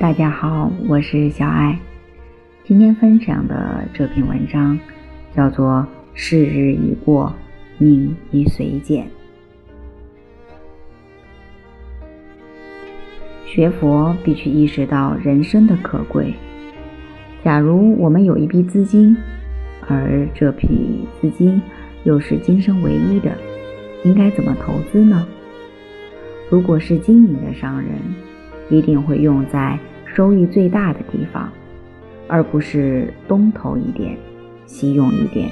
大家好，我是小爱。今天分享的这篇文章叫做《是日已过，命已随减》。学佛必须意识到人生的可贵。假如我们有一笔资金，而这笔资金又是今生唯一的，应该怎么投资呢？如果是精明的商人，一定会用在收益最大的地方，而不是东投一点，西用一点，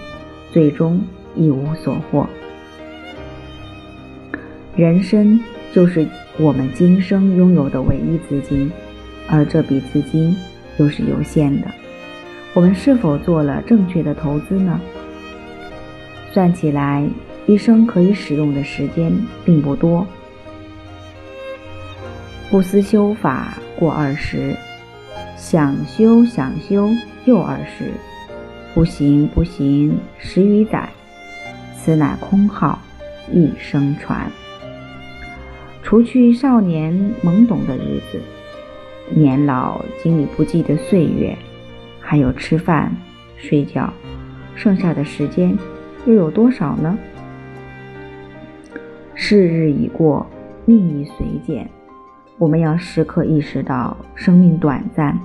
最终一无所获。人生就是我们今生拥有的唯一资金，而这笔资金又是有限的。我们是否做了正确的投资呢？算起来，一生可以使用的时间并不多。不思修法过二十，想修想修又二十，不行不行十余载，此乃空耗一生传。除去少年懵懂的日子，年老经历不济的岁月，还有吃饭睡觉，剩下的时间又有多少呢？是日已过，命已随减。我们要时刻意识到生命短暂，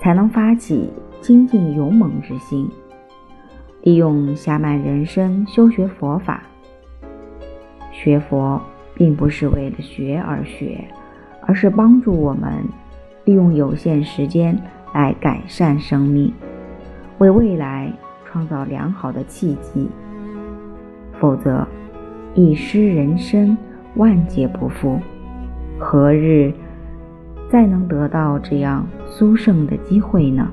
才能发起精进勇猛之心，利用暇满人生修学佛法。学佛并不是为了学而学，而是帮助我们利用有限时间来改善生命，为未来创造良好的契机。否则，一失人生，万劫不复。何日再能得到这样殊胜的机会呢？